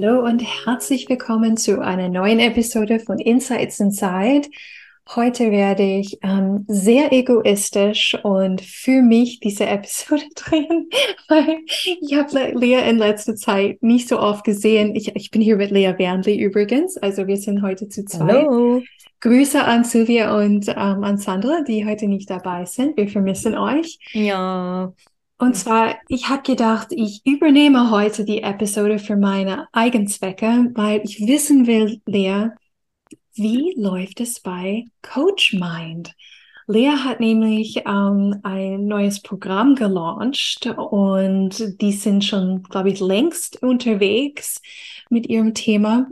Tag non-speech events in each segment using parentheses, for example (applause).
Hallo und herzlich willkommen zu einer neuen Episode von Insights Inside. Heute werde ich ähm, sehr egoistisch und für mich diese Episode (laughs) drehen, weil ich habe Lea in letzter Zeit nicht so oft gesehen. Ich, ich bin hier mit Lea Wernley übrigens, also wir sind heute zu zweit. Hallo. Grüße an Sylvia und ähm, an Sandra, die heute nicht dabei sind. Wir vermissen euch. Ja, Und zwar, ich habe gedacht, ich übernehme heute die Episode für meine Eigenzwecke, weil ich wissen will, Lea, wie läuft es bei Coach Mind? Lea hat nämlich ähm, ein neues Programm gelauncht und die sind schon, glaube ich, längst unterwegs mit ihrem Thema.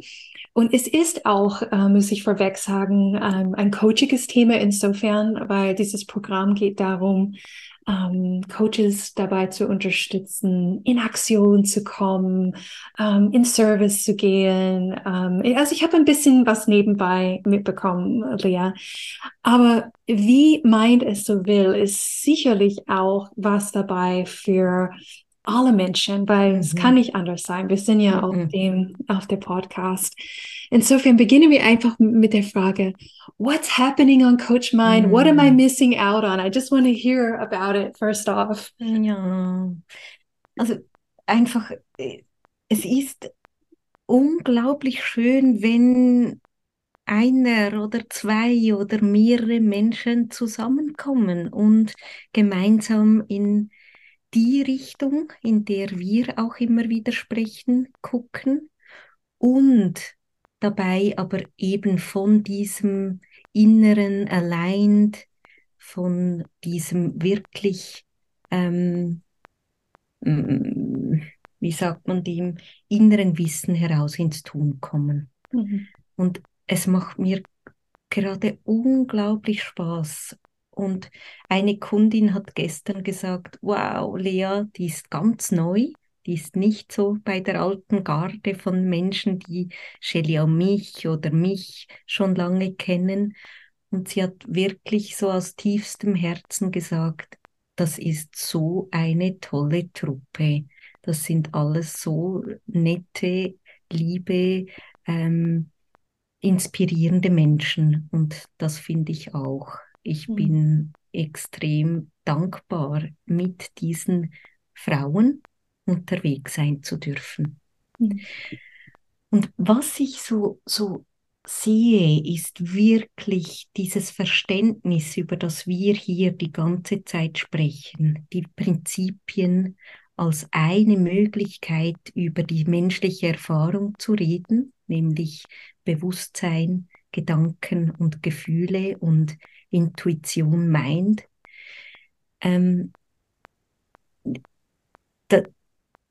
Und es ist auch, äh, muss ich vorweg sagen, ähm, ein coachiges Thema insofern, weil dieses Programm geht darum, ähm, Coaches dabei zu unterstützen, in Aktion zu kommen, ähm, in Service zu gehen. Ähm, also ich habe ein bisschen was nebenbei mitbekommen, Lea. Aber wie meint es so will, ist sicherlich auch was dabei für alle Menschen, weil es Mhm. kann nicht anders sein. Wir sind ja Mhm. auf dem, auf der Podcast. Insofern beginnen wir einfach mit der Frage, what's happening on Coach Mind? What am I Mhm. missing out on? I just want to hear about it first off. ja. Also einfach, äh, es ist unglaublich schön, wenn einer oder zwei oder mehrere Menschen zusammenkommen und gemeinsam in die Richtung, in der wir auch immer wieder sprechen, gucken und dabei aber eben von diesem inneren Aligned, von diesem wirklich, ähm, mm, wie sagt man dem, inneren Wissen heraus ins Tun kommen. Mhm. Und es macht mir gerade unglaublich Spaß. Und eine Kundin hat gestern gesagt, wow, Lea, die ist ganz neu. Die ist nicht so bei der alten Garde von Menschen, die und mich oder mich schon lange kennen. Und sie hat wirklich so aus tiefstem Herzen gesagt, das ist so eine tolle Truppe. Das sind alles so nette, liebe, ähm, inspirierende Menschen. Und das finde ich auch. Ich Mhm. bin extrem dankbar, mit diesen Frauen unterwegs sein zu dürfen. Mhm. Und was ich so, so sehe, ist wirklich dieses Verständnis, über das wir hier die ganze Zeit sprechen, die Prinzipien als eine Möglichkeit, über die menschliche Erfahrung zu reden, nämlich Bewusstsein, Gedanken und Gefühle und Intuition meint. Ähm, da,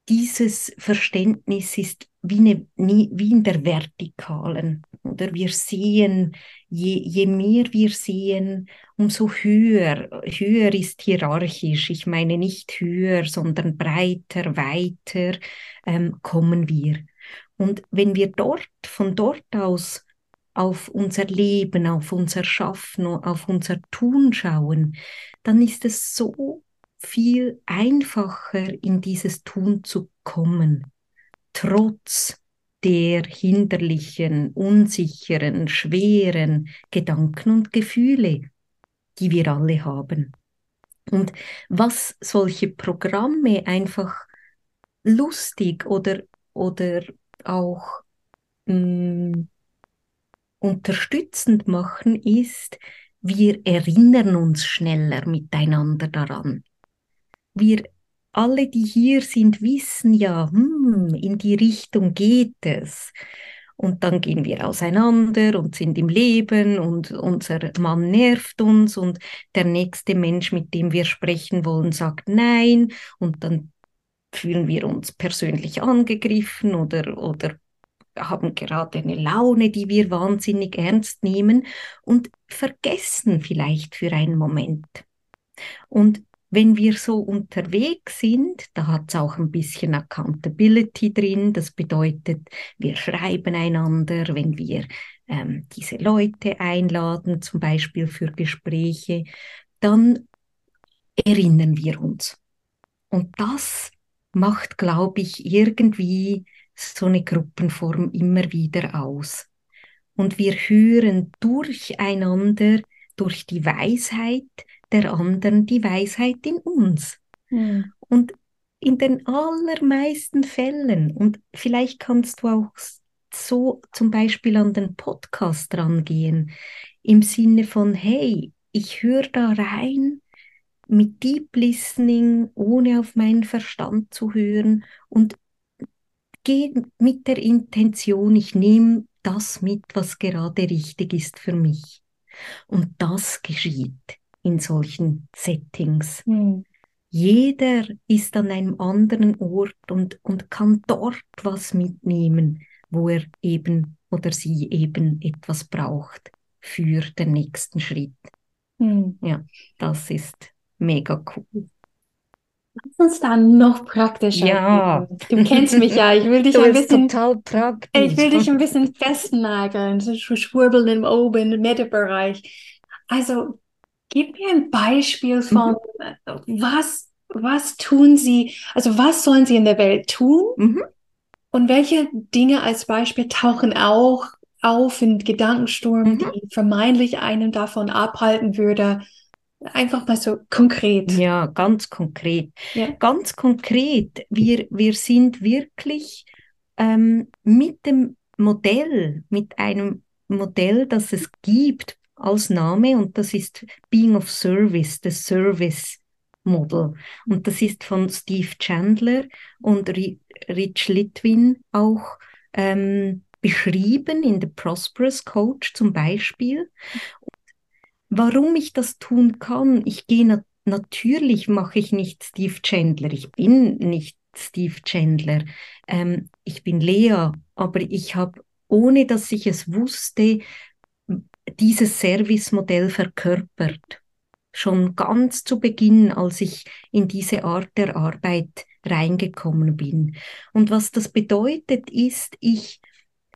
dieses Verständnis ist wie, eine, wie in der Vertikalen. Oder wir sehen, je, je mehr wir sehen, umso höher, höher ist hierarchisch. Ich meine nicht höher, sondern breiter, weiter ähm, kommen wir. Und wenn wir dort, von dort aus auf unser Leben, auf unser Schaffen, auf unser Tun schauen, dann ist es so viel einfacher, in dieses Tun zu kommen, trotz der hinderlichen, unsicheren, schweren Gedanken und Gefühle, die wir alle haben. Und was solche Programme einfach lustig oder, oder auch mh, unterstützend machen, ist, wir erinnern uns schneller miteinander daran. Wir alle, die hier sind, wissen ja, hm, in die Richtung geht es. Und dann gehen wir auseinander und sind im Leben und unser Mann nervt uns und der nächste Mensch, mit dem wir sprechen wollen, sagt nein und dann fühlen wir uns persönlich angegriffen oder, oder haben gerade eine Laune, die wir wahnsinnig ernst nehmen und vergessen vielleicht für einen Moment. Und wenn wir so unterwegs sind, da hat es auch ein bisschen Accountability drin. Das bedeutet, wir schreiben einander, wenn wir ähm, diese Leute einladen, zum Beispiel für Gespräche, dann erinnern wir uns. Und das macht, glaube ich, irgendwie so eine Gruppenform immer wieder aus. Und wir hören durcheinander, durch die Weisheit der anderen, die Weisheit in uns. Mhm. Und in den allermeisten Fällen, und vielleicht kannst du auch so zum Beispiel an den Podcast rangehen, im Sinne von, hey, ich höre da rein mit Deep Listening, ohne auf meinen Verstand zu hören und gehe mit der Intention, ich nehme das mit, was gerade richtig ist für mich. Und das geschieht in solchen Settings. Mhm. Jeder ist an einem anderen Ort und, und kann dort was mitnehmen, wo er eben oder sie eben etwas braucht für den nächsten Schritt. Mhm. Ja, das ist mega cool. Lass uns dann noch praktischer. Ja. Du kennst mich ja. Ich will dich ein bisschen. total praktisch. Ich will dich ein bisschen festnageln. So schwurbeln im oben im Mittelbereich. Also, gib mir ein Beispiel von, mhm. was, was tun Sie, also was sollen Sie in der Welt tun? Mhm. Und welche Dinge als Beispiel tauchen auch auf in Gedankensturm, mhm. die vermeintlich einen davon abhalten würde, Einfach mal so konkret. Ja, ganz konkret. Ja. Ganz konkret. Wir, wir sind wirklich ähm, mit dem Modell, mit einem Modell, das es gibt als Name und das ist Being of Service, das Service Model. Und das ist von Steve Chandler und Rich Litwin auch ähm, beschrieben in The Prosperous Coach zum Beispiel warum ich das tun kann. Ich gehe na natürlich, mache ich nicht Steve Chandler. Ich bin nicht Steve Chandler. Ähm, ich bin Lea, aber ich habe, ohne dass ich es wusste, dieses Servicemodell verkörpert. Schon ganz zu Beginn, als ich in diese Art der Arbeit reingekommen bin. Und was das bedeutet, ist, ich,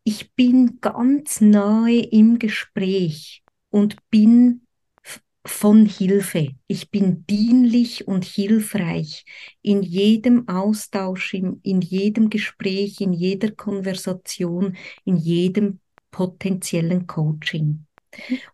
ich bin ganz nahe im Gespräch und bin von Hilfe. Ich bin dienlich und hilfreich in jedem Austausch, in, in jedem Gespräch, in jeder Konversation, in jedem potenziellen Coaching.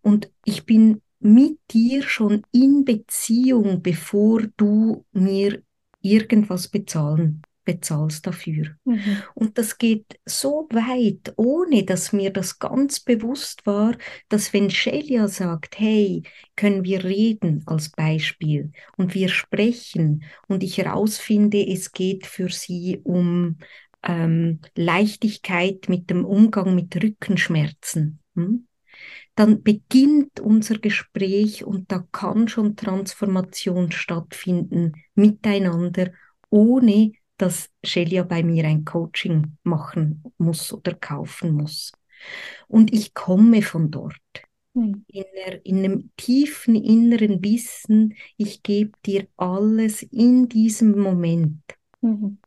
Und ich bin mit dir schon in Beziehung, bevor du mir irgendwas bezahlen bezahlst dafür. Mhm. Und das geht so weit, ohne dass mir das ganz bewusst war, dass wenn Shelia sagt, hey, können wir reden als Beispiel und wir sprechen und ich herausfinde, es geht für sie um ähm, Leichtigkeit mit dem Umgang mit Rückenschmerzen. Hm? dann beginnt unser Gespräch und da kann schon Transformation stattfinden miteinander, ohne dass Shelia bei mir ein Coaching machen muss oder kaufen muss. Und ich komme von dort. Mhm. In, der, in einem tiefen inneren Wissen, ich gebe dir alles in diesem Moment. Mhm.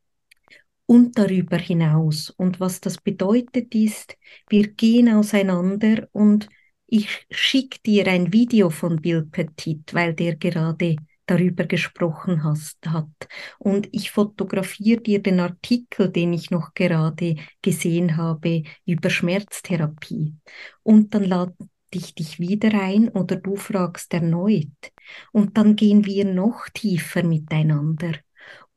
Und darüber hinaus. Und was das bedeutet ist, wir gehen auseinander und ich schicke dir ein Video von Bill Petit, weil der gerade darüber gesprochen hast, hat. Und ich fotografiere dir den Artikel, den ich noch gerade gesehen habe über Schmerztherapie. Und dann lade ich dich wieder ein oder du fragst erneut. Und dann gehen wir noch tiefer miteinander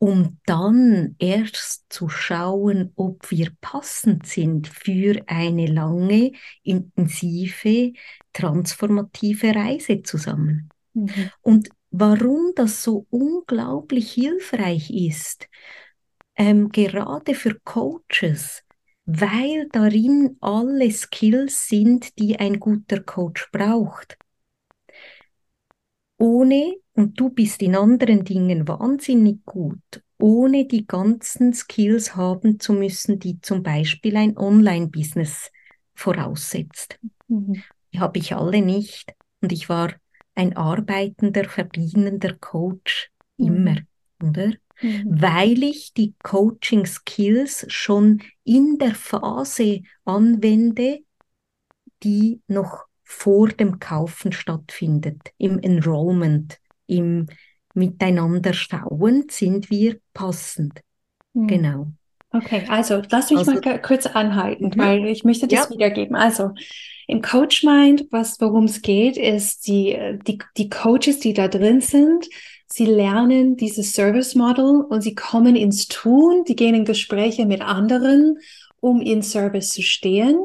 um dann erst zu schauen, ob wir passend sind für eine lange, intensive, transformative Reise zusammen. Mhm. Und warum das so unglaublich hilfreich ist, ähm, gerade für Coaches, weil darin alle Skills sind, die ein guter Coach braucht. Ohne, und du bist in anderen Dingen wahnsinnig gut, ohne die ganzen Skills haben zu müssen, die zum Beispiel ein Online-Business voraussetzt. Mhm. Die habe ich alle nicht. Und ich war ein arbeitender, verdienender Coach Mhm. immer, oder? Mhm. Weil ich die Coaching-Skills schon in der Phase anwende, die noch vor dem Kaufen stattfindet, im Enrollment, im Miteinander schauen, sind wir passend. Mhm. Genau. Okay, also lass mich Also- mal kurz anhalten, Mhm. weil ich möchte das Ja. wiedergeben. Also im Coach Mind, was worum es geht, ist die, die, die Coaches, die da drin sind, sie lernen dieses Service Model und sie kommen ins Tun, die gehen in Gespräche mit anderen, um in Service zu stehen,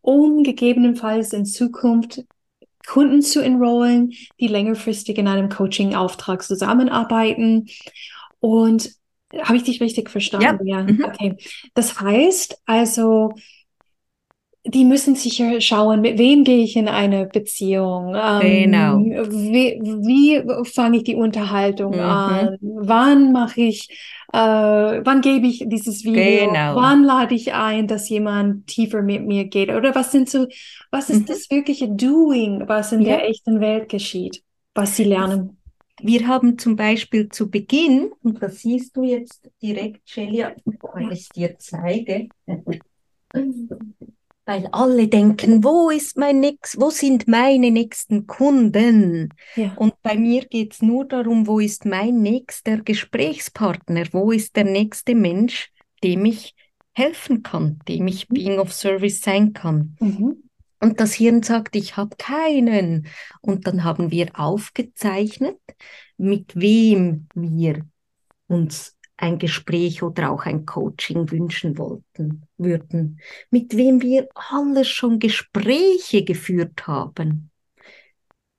um gegebenenfalls in Zukunft Kunden zu enrollen, die längerfristig in einem Coaching-Auftrag zusammenarbeiten. Und habe ich dich richtig verstanden? Ja. Mhm. Okay. Das heißt also, die müssen sicher schauen, mit wem gehe ich in eine Beziehung? Ähm, Genau. Wie, wie fange ich die Unterhaltung Mhm. an? Wann mache ich, äh, wann gebe ich dieses Video? Genau. Wann lade ich ein, dass jemand tiefer mit mir geht? Oder was sind so, was ist Mhm. das wirkliche Doing, was in Ja. der echten Welt geschieht, was sie lernen? Wir haben zum Beispiel zu Beginn, und das siehst du jetzt direkt, Celia, weil ich dir zeige, weil alle denken, wo ist mein nächst, wo sind meine nächsten Kunden? Ja. Und bei mir geht es nur darum, wo ist mein nächster Gesprächspartner, wo ist der nächste Mensch, dem ich helfen kann, dem ich Mhm. Being of Service sein kann. Mhm. Und das Hirn sagt, ich habe keinen. Und dann haben wir aufgezeichnet, mit wem wir uns ein Gespräch oder auch ein Coaching wünschen wollten, würden, mit wem wir alles schon Gespräche geführt haben,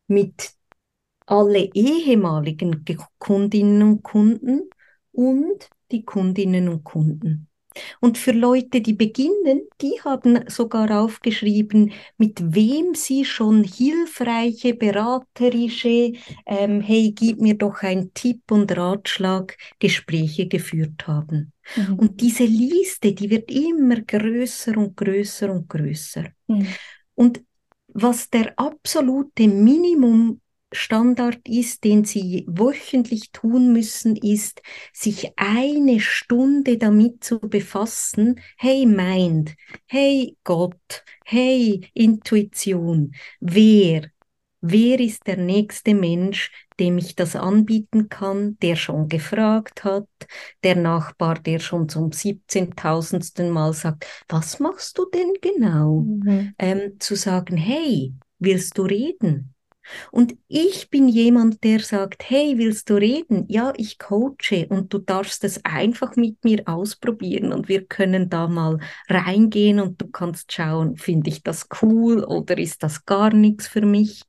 mit alle ehemaligen Ge- Kundinnen und Kunden und die Kundinnen und Kunden. Und für Leute, die beginnen, die haben sogar aufgeschrieben, mit wem sie schon hilfreiche, beraterische, ähm, hey, gib mir doch einen Tipp und Ratschlag, Gespräche geführt haben. Mhm. Und diese Liste, die wird immer größer und größer und größer. Mhm. Und was der absolute Minimumstandard ist, den Sie wöchentlich tun müssen, ist, sich eine Stunde damit zu befassen, hey Mind, hey Gott, hey Intuition, wer, wer ist der nächste Mensch, dem ich das anbieten kann, der schon gefragt hat, der Nachbar, der schon zum 17.000. Mal sagt, was machst du denn genau? Mhm. ähm, zu sagen, hey, willst du reden? Und ich bin jemand, der sagt, hey, willst du reden? Ja, ich coache und du darfst es einfach mit mir ausprobieren und wir können da mal reingehen und du kannst schauen, finde ich das cool oder ist das gar nichts für mich?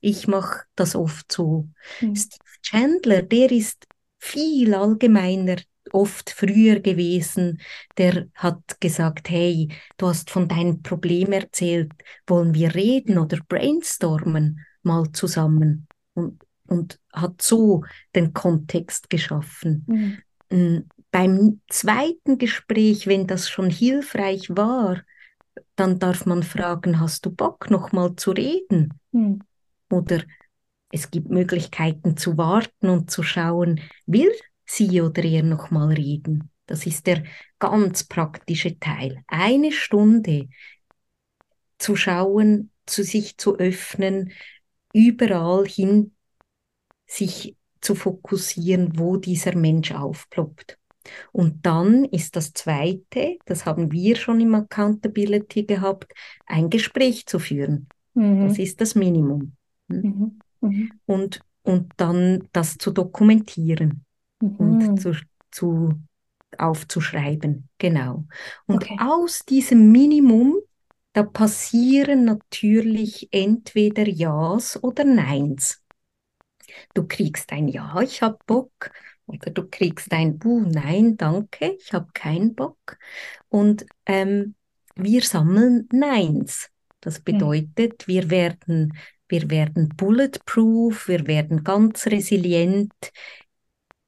Ich mache das oft so. Mhm. Steve Chandler, der ist viel allgemeiner, oft früher gewesen. Der hat gesagt, hey, du hast von deinem Problem erzählt, wollen wir reden oder brainstormen mal zusammen? Und, und hat so den Kontext geschaffen. Mhm. Mm, Beim zweiten Gespräch, wenn das schon hilfreich war, dann darf man fragen, hast du Bock, noch mal zu reden? Mhm. Oder es gibt Möglichkeiten zu warten und zu schauen, will sie oder er noch mal reden. Das ist der ganz praktische Teil. Eine Stunde zu schauen, zu sich zu öffnen, überall hin sich zu fokussieren, wo dieser Mensch aufploppt. Und dann ist das Zweite, das haben wir schon im Accountability gehabt, ein Gespräch zu führen. Das Mhm. ist das Minimum. Mhm. Mhm. Und, und dann das zu dokumentieren Mhm. und zu, zu aufzuschreiben. Genau. Und Okay. aus diesem Minimum, da passieren natürlich entweder Ja's oder Neins. Du kriegst ein Ja, ich hab Bock. Oder du kriegst ein Uh, nein, danke, ich habe keinen Bock. Und ähm, wir sammeln Neins. Das bedeutet, wir werden, wir werden bulletproof, wir werden ganz resilient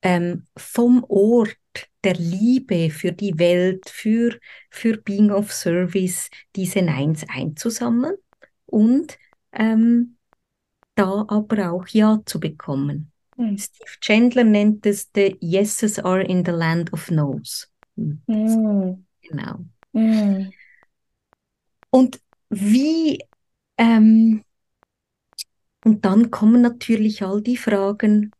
ähm, vom Ort der Liebe für die Welt, für, für Being of Service, diese Neins einzusammeln und ähm, da aber auch Ja zu bekommen. Mhm. Steve Chandler nennt es the Yeses are in the land of No's. Mhm. Genau. Mhm. Und wie, ähm, und dann kommen natürlich all die Fragen,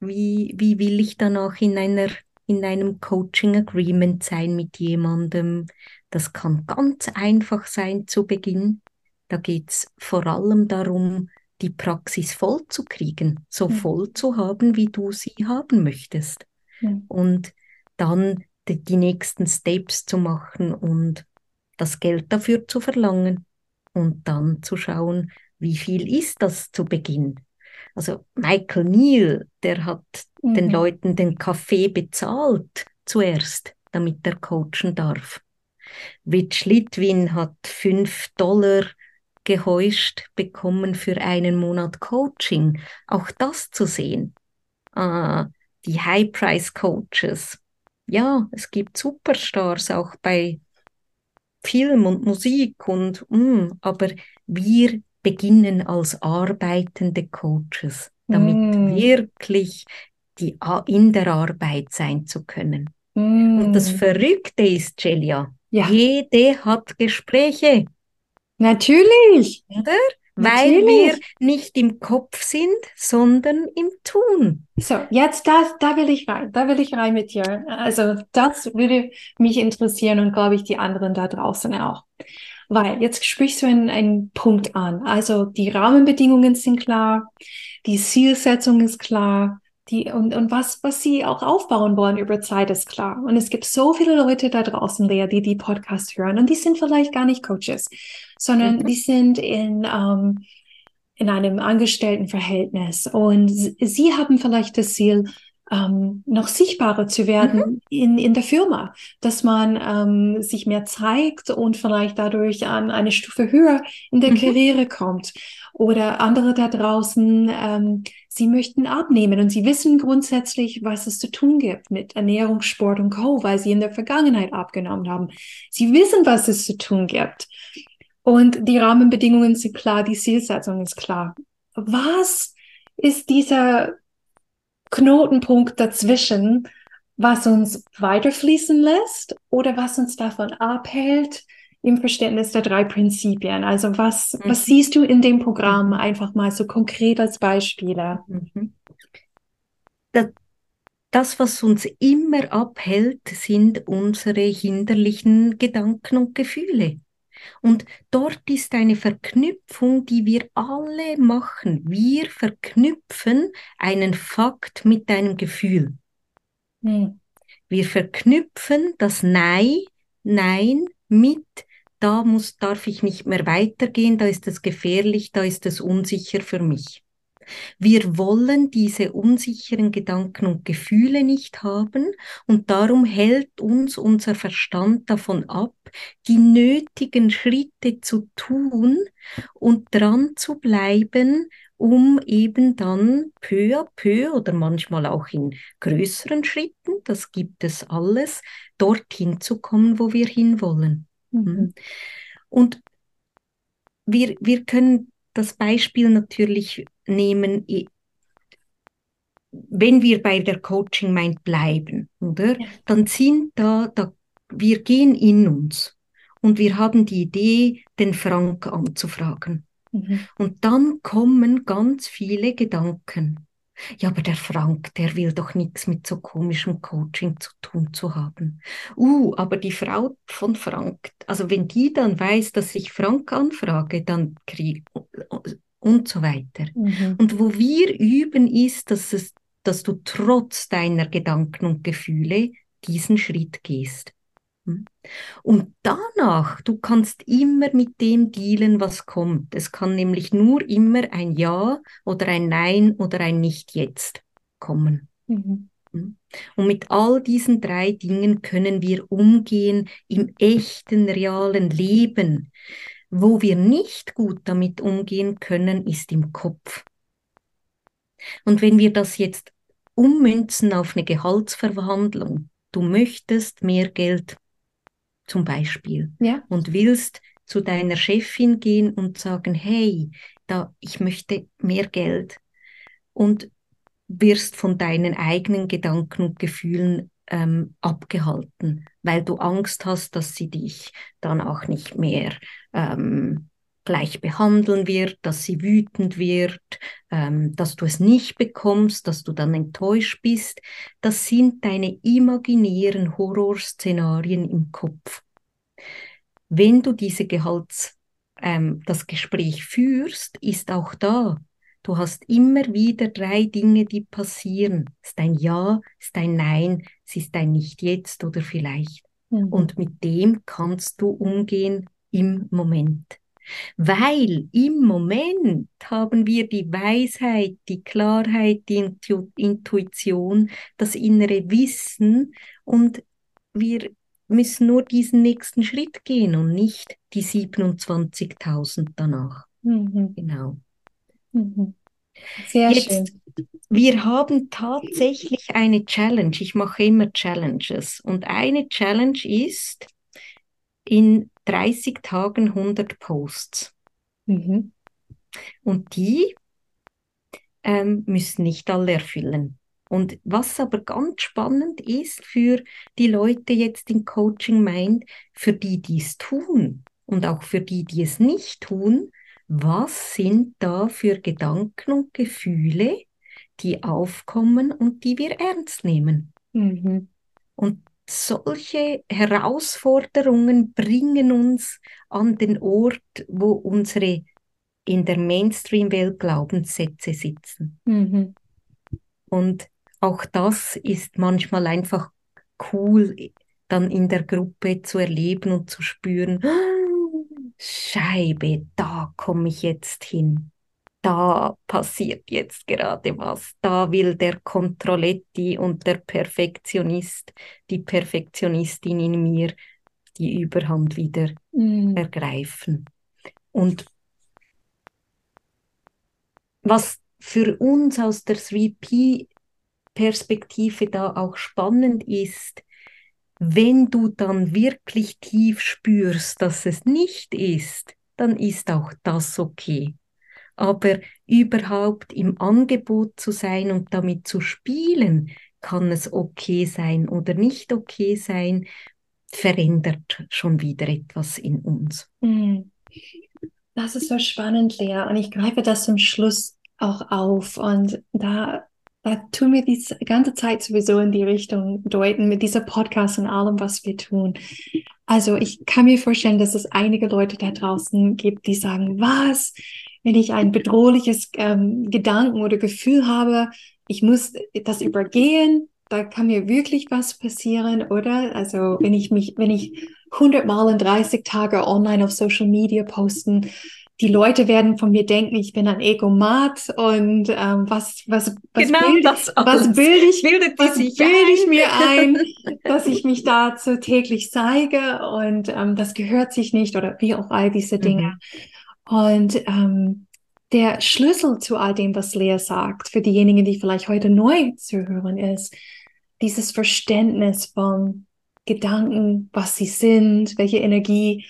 wie, wie will ich dann auch in einer in einem Coaching Agreement sein mit jemandem. Das kann ganz einfach sein zu Beginn. Da geht es vor allem darum, die Praxis voll zu kriegen, so voll zu haben, wie du sie haben möchtest. Mhm. Und dann die, die nächsten Steps zu machen und das Geld dafür zu verlangen und dann zu schauen, wie viel ist das zu Beginn. Also Michael Neal, der hat mhm. den Leuten den Kaffee bezahlt zuerst, damit er coachen darf. Rich Litwin hat fünf Dollar geheuscht bekommen für einen Monat Coaching. Auch das zu sehen. Ah, die High-Price-Coaches. Ja, es gibt Superstars auch bei Film und Musik und, mm, aber wir beginnen als arbeitende Coaches, damit mm. wirklich die, in der Arbeit sein zu können. Mm. Und das Verrückte ist, Celia, ja. jede hat Gespräche. Natürlich. Oder? Weil Natürlich. wir nicht im Kopf sind, sondern im Tun. So, jetzt das, da will ich rein, da will ich rein mit dir. Also das würde mich interessieren und glaube ich die anderen da draußen auch. Weil jetzt sprichst du einen, einen Punkt an. Also die Rahmenbedingungen sind klar, die Zielsetzung ist klar, die, und, und was, was sie auch aufbauen wollen über Zeit ist klar. Und es gibt so viele Leute da draußen, Lea, die die Podcast hören und die sind vielleicht gar nicht Coaches, sondern mhm. die sind in, ähm, in einem Angestelltenverhältnis und sie haben vielleicht das Ziel, ähm, noch sichtbarer zu werden mhm. in, in der Firma, dass man ähm, sich mehr zeigt und vielleicht dadurch an eine Stufe höher in der mhm. Karriere kommt. Oder andere da draußen, ähm, sie möchten abnehmen und sie wissen grundsätzlich, was es zu tun gibt mit Ernährung, Sport und Co., weil sie in der Vergangenheit abgenommen haben. Sie wissen, was es zu tun gibt. Und die Rahmenbedingungen sind klar, die Zielsetzung ist klar. Was ist dieser Knotenpunkt dazwischen, was uns weiterfließen lässt oder was uns davon abhält im Verständnis der drei Prinzipien. Also was, mhm. was siehst du in dem Programm mhm. einfach mal so konkret als Beispiele? Mhm. Das, das, was uns immer abhält, sind unsere hinderlichen Gedanken und Gefühle. Und dort ist eine Verknüpfung, die wir alle machen. Wir verknüpfen einen Fakt mit einem Gefühl. Hm. Wir verknüpfen das Nein, Nein mit da muss, darf ich nicht mehr weitergehen, da ist es gefährlich, da ist es unsicher für mich. Wir wollen diese unsicheren Gedanken und Gefühle nicht haben und darum hält uns unser Verstand davon ab, die nötigen Schritte zu tun und dran zu bleiben, um eben dann peu à peu oder manchmal auch in größeren Schritten, das gibt es alles, dorthin zu kommen, wo wir hinwollen. Mhm. Hm? Und wir, wir können das Beispiel natürlich nehmen, wenn wir bei der Coaching Mind bleiben, oder? Ja. Dann sind da, da, wir gehen in uns und wir haben die Idee, den Frank anzufragen. Mhm. Und dann kommen ganz viele Gedanken. Ja, aber der Frank, der will doch nichts mit so komischem Coaching zu tun zu haben. Uh, aber die Frau von Frank, also wenn die dann weiß, dass ich Frank anfrage, dann krieg und so weiter. Mhm. Und wo wir üben, ist, dass, es, dass du trotz deiner Gedanken und Gefühle diesen Schritt gehst. Und danach, du kannst immer mit dem dealen, was kommt. Es kann nämlich nur immer ein Ja oder ein Nein oder ein Nicht jetzt kommen. Mhm. Hm? Und mit all diesen drei Dingen können wir umgehen im echten, realen Leben. Wo wir nicht gut damit umgehen können, ist im Kopf. Und wenn wir das jetzt ummünzen auf eine Gehaltsverhandlung, du möchtest mehr Geld zum Beispiel Ja. und willst zu deiner Chefin gehen und sagen, hey, da, ich möchte mehr Geld und wirst von deinen eigenen Gedanken und Gefühlen ähm, abgehalten, weil du Angst hast, dass sie dich dann auch nicht mehr ähm, gleich behandeln wird, dass sie wütend wird, ähm, dass du es nicht bekommst, dass du dann enttäuscht bist. Das sind deine imaginären Horrorszenarien im Kopf. Wenn du diese Gehalts, ähm, das Gespräch führst, ist auch da. Du hast immer wieder drei Dinge, die passieren. Es ist ein Ja, es ist ein Nein, es ist ein Nicht jetzt oder vielleicht. Mhm. Und mit dem kannst du umgehen im Moment. Weil im Moment haben wir die Weisheit, die Klarheit, die Intu Intuition, das innere Wissen und wir müssen nur diesen nächsten Schritt gehen und nicht die 27.000 danach. Mhm. Genau. Mhm. Sehr Jetzt, schön. wir haben tatsächlich eine Challenge. Ich mache immer Challenges. Und eine Challenge ist in 30 Tagen 100 Posts. Mhm. Und die ähm, müssen nicht alle erfüllen. Und was aber ganz spannend ist für die Leute jetzt in Coaching Mind, für die, die es tun und auch für die, die es nicht tun, was sind da für Gedanken und Gefühle, die aufkommen und die wir ernst nehmen? Mhm. Und solche Herausforderungen bringen uns an den Ort, wo unsere in der Mainstream-Welt Glaubenssätze sitzen. Mhm. Und auch das ist manchmal einfach cool, dann in der Gruppe zu erleben und zu spüren, Scheibe, da komme ich jetzt hin. Da passiert jetzt gerade was. Da will der Controletti und der Perfektionist, die Perfektionistin in mir, die Überhand wieder Mhm. ergreifen. Und was für uns aus der 3P-Perspektive da auch spannend ist, wenn du dann wirklich tief spürst, dass es nicht ist, dann ist auch das okay. Aber überhaupt im Angebot zu sein und damit zu spielen, kann es okay sein oder nicht okay sein, verändert schon wieder etwas in uns. Mhm. Das ist so spannend, Lea. Und ich greife das zum Schluss auch auf. Und da, da tun wir die ganze Zeit sowieso in die Richtung deuten mit dieser Podcast und allem, was wir tun. Also ich kann mir vorstellen, dass es einige Leute da draußen gibt, die sagen, was, wenn ich ein bedrohliches ähm, Gedanken oder Gefühl habe, ich muss das übergehen, da kann mir wirklich was passieren, oder? Also wenn ich mich, wenn ich 100 Mal in 30 Tage online auf Social Media posten, die Leute werden von mir denken, ich bin ein Egomat und ähm, was, was, was, Genau bild, das was alles bilde ich, bildet was bilde ich mir ein, (laughs) dass ich mich dazu täglich zeige und ähm, das gehört sich nicht oder wie auch all diese Dinge. Mhm. Und ähm, der Schlüssel zu all dem, was Lea sagt, für diejenigen, die vielleicht heute neu zu hören ist, dieses Verständnis von Gedanken, was sie sind, welche Energie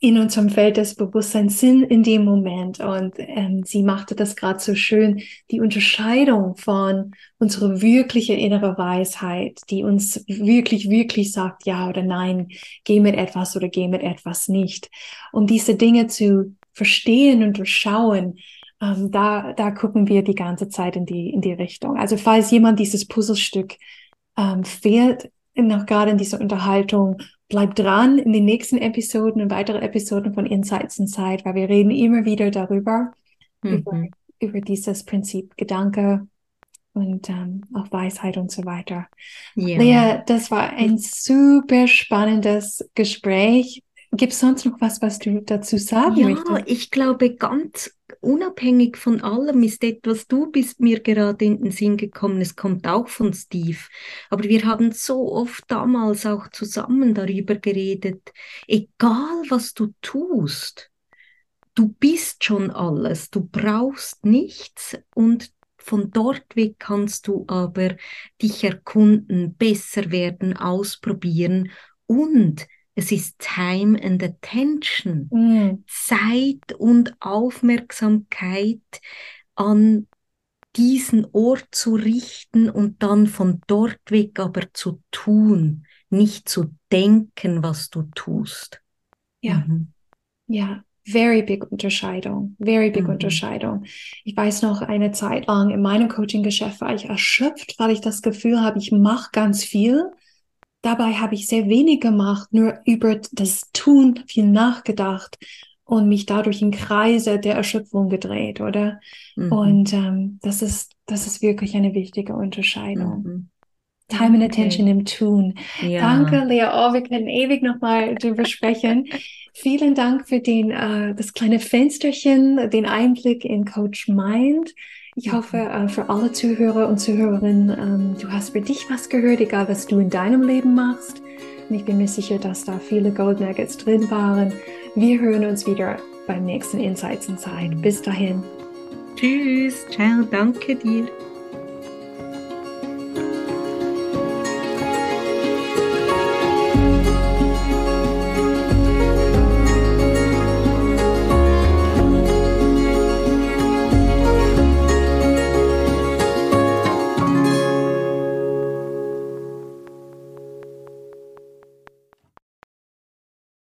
in unserem Feld des Bewusstseins sind in dem Moment. Und ähm, sie machte das gerade so schön, die Unterscheidung von unserer wirkliche innere Weisheit, die uns wirklich, wirklich sagt, ja oder nein, geh mit etwas oder geh mit etwas nicht. Um diese Dinge zu verstehen und durchschauen, ähm, da, da gucken wir die ganze Zeit in die, in die Richtung. Also falls jemand dieses Puzzlestück ähm, fehlt, noch gerade in dieser Unterhaltung, bleibt dran in den nächsten Episoden und weitere Episoden von Insights Inside, weil wir reden immer wieder darüber, über, Mhm. über dieses Prinzip Gedanke und ähm, auch Weisheit und so weiter. Ja. Lea, das war ein super spannendes Gespräch. Gibt es sonst noch was, was du dazu sagen Ja, möchtest? ich glaube, ganz unabhängig von allem ist etwas, du bist mir gerade in den Sinn gekommen, es kommt auch von Steve. Aber wir haben so oft damals auch zusammen darüber geredet, egal was du tust, du bist schon alles, du brauchst nichts und von dort weg kannst du aber dich erkunden, besser werden, ausprobieren und es ist Time and Attention, Mm. Zeit und Aufmerksamkeit an diesen Ort zu richten und dann von dort weg aber zu tun, nicht zu denken, was du tust. Ja. Mhm. Ja, very big Unterscheidung, very big Mhm. Unterscheidung. Ich weiß noch, eine Zeit lang in meinem Coaching-Geschäft war ich erschöpft, weil ich das Gefühl habe, ich mache ganz viel. Dabei habe ich sehr wenig gemacht, nur über das Tun viel nachgedacht und mich dadurch in Kreise der Erschöpfung gedreht, oder? Mhm. Und ähm, das ist, das ist wirklich eine wichtige Unterscheidung. Mhm. Time and Okay. Attention im Tun. Ja. Danke, Lea. Oh, wir können ewig nochmal drüber sprechen. (laughs) Vielen Dank für den, äh, das kleine Fensterchen, den Einblick in Coach Mind. Ich hoffe, äh, für alle Zuhörer und Zuhörerinnen, ähm, du hast für dich was gehört, egal was du in deinem Leben machst. Und ich bin mir sicher, dass da viele Gold Nuggets drin waren. Wir hören uns wieder beim nächsten Insights Inside. Bis dahin. Tschüss, ciao, danke dir.